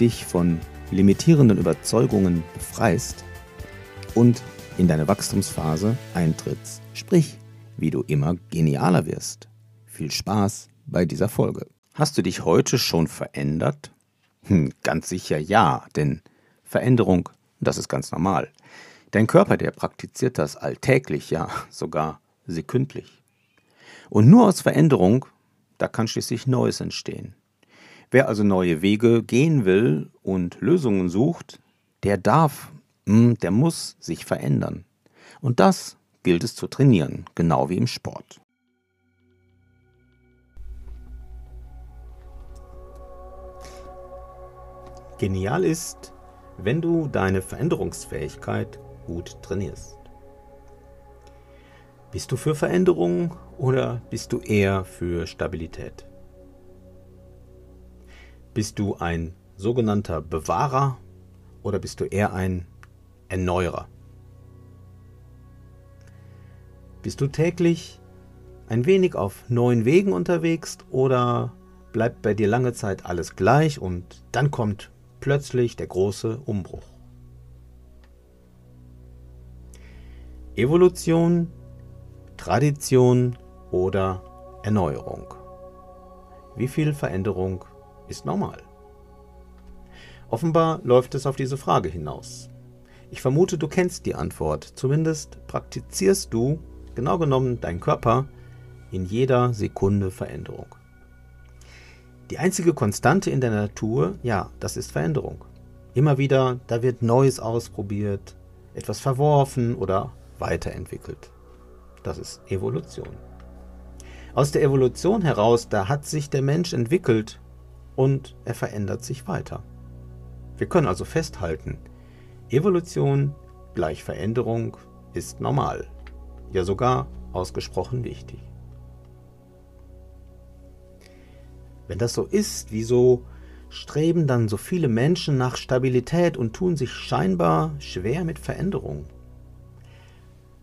dich von limitierenden Überzeugungen befreist und in deine Wachstumsphase eintrittst, sprich, wie du immer genialer wirst. Viel Spaß bei dieser Folge. Hast du dich heute schon verändert? Hm, ganz sicher ja, denn Veränderung, das ist ganz normal. Dein Körper, der praktiziert das alltäglich, ja sogar sekündlich. Und nur aus Veränderung, da kann schließlich Neues entstehen. Wer also neue Wege gehen will und Lösungen sucht, der darf, hm, der muss sich verändern. Und das gilt es zu trainieren, genau wie im Sport. Genial ist, wenn du deine Veränderungsfähigkeit gut trainierst. Bist du für Veränderung oder bist du eher für Stabilität? Bist du ein sogenannter Bewahrer oder bist du eher ein Erneuerer? Bist du täglich ein wenig auf neuen Wegen unterwegs oder bleibt bei dir lange Zeit alles gleich und dann kommt plötzlich der große Umbruch. Evolution, Tradition oder Erneuerung. Wie viel Veränderung ist normal? Offenbar läuft es auf diese Frage hinaus. Ich vermute, du kennst die Antwort. Zumindest praktizierst du, genau genommen dein Körper, in jeder Sekunde Veränderung. Die einzige Konstante in der Natur, ja, das ist Veränderung. Immer wieder, da wird Neues ausprobiert, etwas verworfen oder weiterentwickelt. Das ist Evolution. Aus der Evolution heraus, da hat sich der Mensch entwickelt und er verändert sich weiter. Wir können also festhalten, Evolution gleich Veränderung ist normal, ja sogar ausgesprochen wichtig. Wenn das so ist, wieso streben dann so viele Menschen nach Stabilität und tun sich scheinbar schwer mit Veränderung?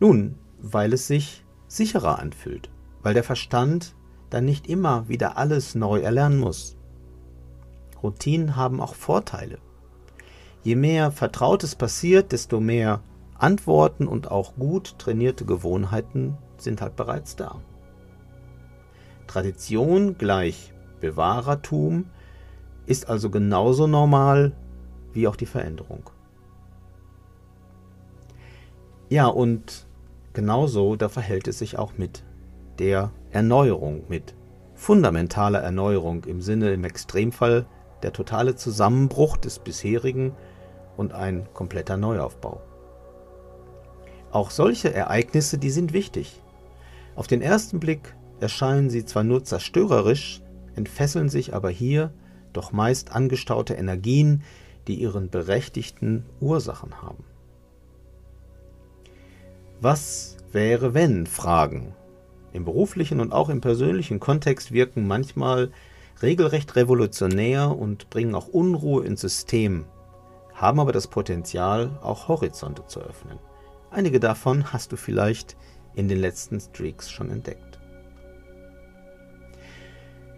Nun, weil es sich sicherer anfühlt, weil der Verstand dann nicht immer wieder alles neu erlernen muss. Routinen haben auch Vorteile. Je mehr Vertrautes passiert, desto mehr Antworten und auch gut trainierte Gewohnheiten sind halt bereits da. Tradition gleich Bewahrertum ist also genauso normal wie auch die Veränderung. Ja, und genauso, da verhält es sich auch mit der Erneuerung, mit fundamentaler Erneuerung im Sinne im Extremfall der totale Zusammenbruch des bisherigen und ein kompletter Neuaufbau. Auch solche Ereignisse, die sind wichtig. Auf den ersten Blick erscheinen sie zwar nur zerstörerisch, entfesseln sich aber hier doch meist angestaute Energien, die ihren berechtigten Ursachen haben. Was wäre wenn Fragen im beruflichen und auch im persönlichen Kontext wirken manchmal regelrecht revolutionär und bringen auch Unruhe ins System, haben aber das Potenzial, auch Horizonte zu öffnen. Einige davon hast du vielleicht in den letzten Streaks schon entdeckt.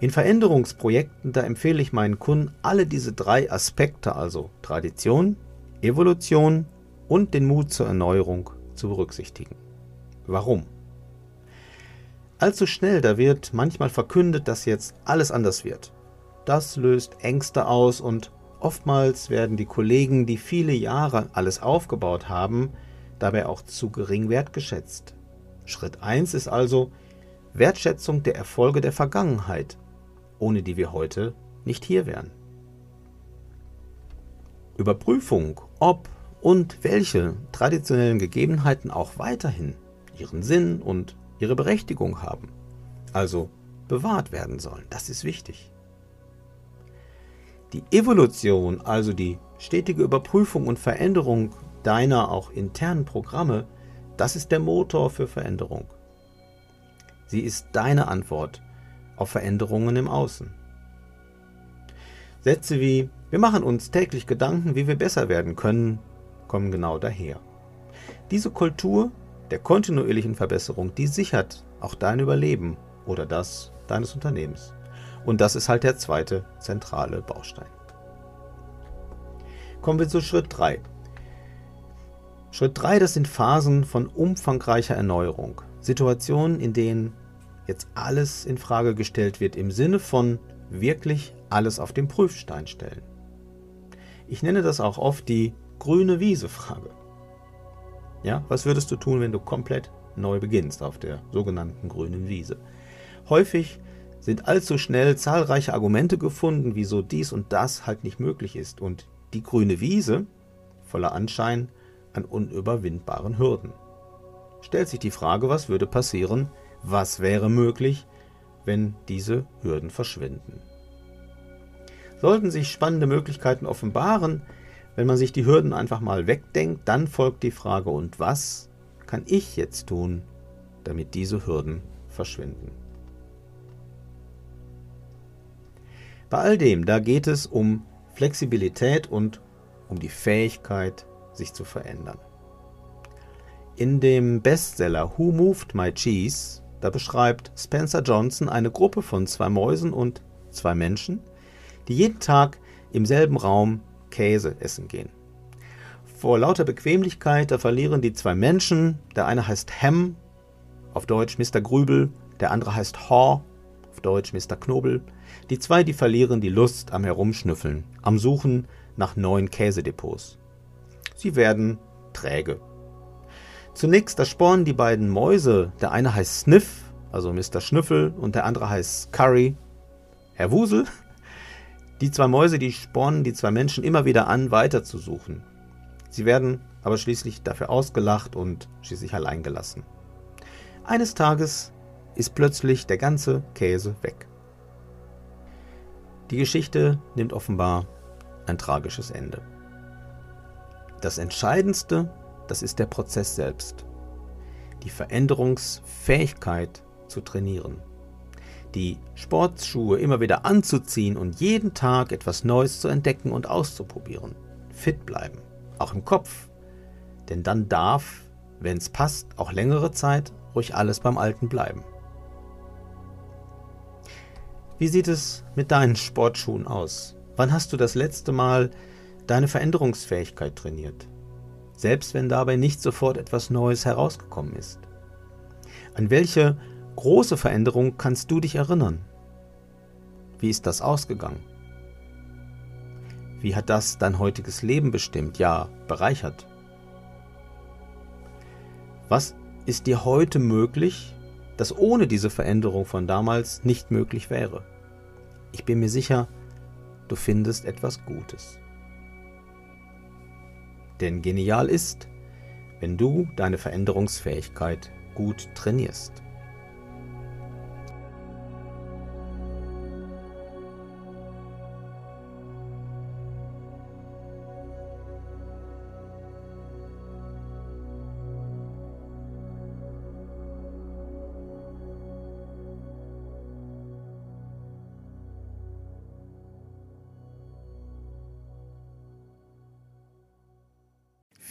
In Veränderungsprojekten, da empfehle ich meinen Kunden, alle diese drei Aspekte, also Tradition, Evolution und den Mut zur Erneuerung zu berücksichtigen. Warum? Allzu schnell, da wird manchmal verkündet, dass jetzt alles anders wird. Das löst Ängste aus und oftmals werden die Kollegen, die viele Jahre alles aufgebaut haben, dabei auch zu gering wertgeschätzt. Schritt 1 ist also Wertschätzung der Erfolge der Vergangenheit ohne die wir heute nicht hier wären. Überprüfung, ob und welche traditionellen Gegebenheiten auch weiterhin ihren Sinn und ihre Berechtigung haben, also bewahrt werden sollen. Das ist wichtig. Die Evolution, also die stetige Überprüfung und Veränderung deiner auch internen Programme, das ist der Motor für Veränderung. Sie ist deine Antwort auf Veränderungen im Außen. Sätze wie wir machen uns täglich Gedanken, wie wir besser werden können, kommen genau daher. Diese Kultur der kontinuierlichen Verbesserung, die sichert auch dein Überleben oder das deines Unternehmens. Und das ist halt der zweite zentrale Baustein. Kommen wir zu Schritt 3. Schritt 3, das sind Phasen von umfangreicher Erneuerung. Situationen, in denen jetzt alles in Frage gestellt wird im Sinne von wirklich alles auf den Prüfstein stellen. Ich nenne das auch oft die grüne Wiese-Frage. Ja, was würdest du tun, wenn du komplett neu beginnst auf der sogenannten grünen Wiese? Häufig sind allzu schnell zahlreiche Argumente gefunden, wieso dies und das halt nicht möglich ist und die grüne Wiese, voller Anschein an unüberwindbaren Hürden. Stellt sich die Frage, was würde passieren, was wäre möglich, wenn diese Hürden verschwinden. Sollten sich spannende Möglichkeiten offenbaren, wenn man sich die Hürden einfach mal wegdenkt, dann folgt die Frage, und was kann ich jetzt tun, damit diese Hürden verschwinden? Bei all dem, da geht es um Flexibilität und um die Fähigkeit, sich zu verändern. In dem Bestseller Who Moved My Cheese, da beschreibt Spencer Johnson eine Gruppe von zwei Mäusen und zwei Menschen, die jeden Tag im selben Raum Käse essen gehen. Vor lauter Bequemlichkeit, da verlieren die zwei Menschen, der eine heißt Ham, auf Deutsch Mr. Grübel, der andere heißt Haw, auf Deutsch Mr. Knobel. Die zwei, die verlieren die Lust am Herumschnüffeln, am Suchen nach neuen Käsedepots. Sie werden träge. Zunächst, da spornen die beiden Mäuse, der eine heißt Sniff, also Mr. Schnüffel, und der andere heißt Curry, Herr Wusel, die zwei Mäuse, die spornen die zwei Menschen immer wieder an, weiterzusuchen. Sie werden aber schließlich dafür ausgelacht und schließlich allein gelassen. Eines Tages ist plötzlich der ganze Käse weg. Die Geschichte nimmt offenbar ein tragisches Ende. Das Entscheidendste, das ist der Prozess selbst. Die Veränderungsfähigkeit zu trainieren die Sportschuhe immer wieder anzuziehen und jeden Tag etwas Neues zu entdecken und auszuprobieren. Fit bleiben, auch im Kopf. Denn dann darf, wenn es passt, auch längere Zeit ruhig alles beim Alten bleiben. Wie sieht es mit deinen Sportschuhen aus? Wann hast du das letzte Mal deine Veränderungsfähigkeit trainiert? Selbst wenn dabei nicht sofort etwas Neues herausgekommen ist. An welche große Veränderung kannst du dich erinnern? Wie ist das ausgegangen? Wie hat das dein heutiges Leben bestimmt, ja bereichert? Was ist dir heute möglich, das ohne diese Veränderung von damals nicht möglich wäre? Ich bin mir sicher, du findest etwas Gutes. Denn genial ist, wenn du deine Veränderungsfähigkeit gut trainierst.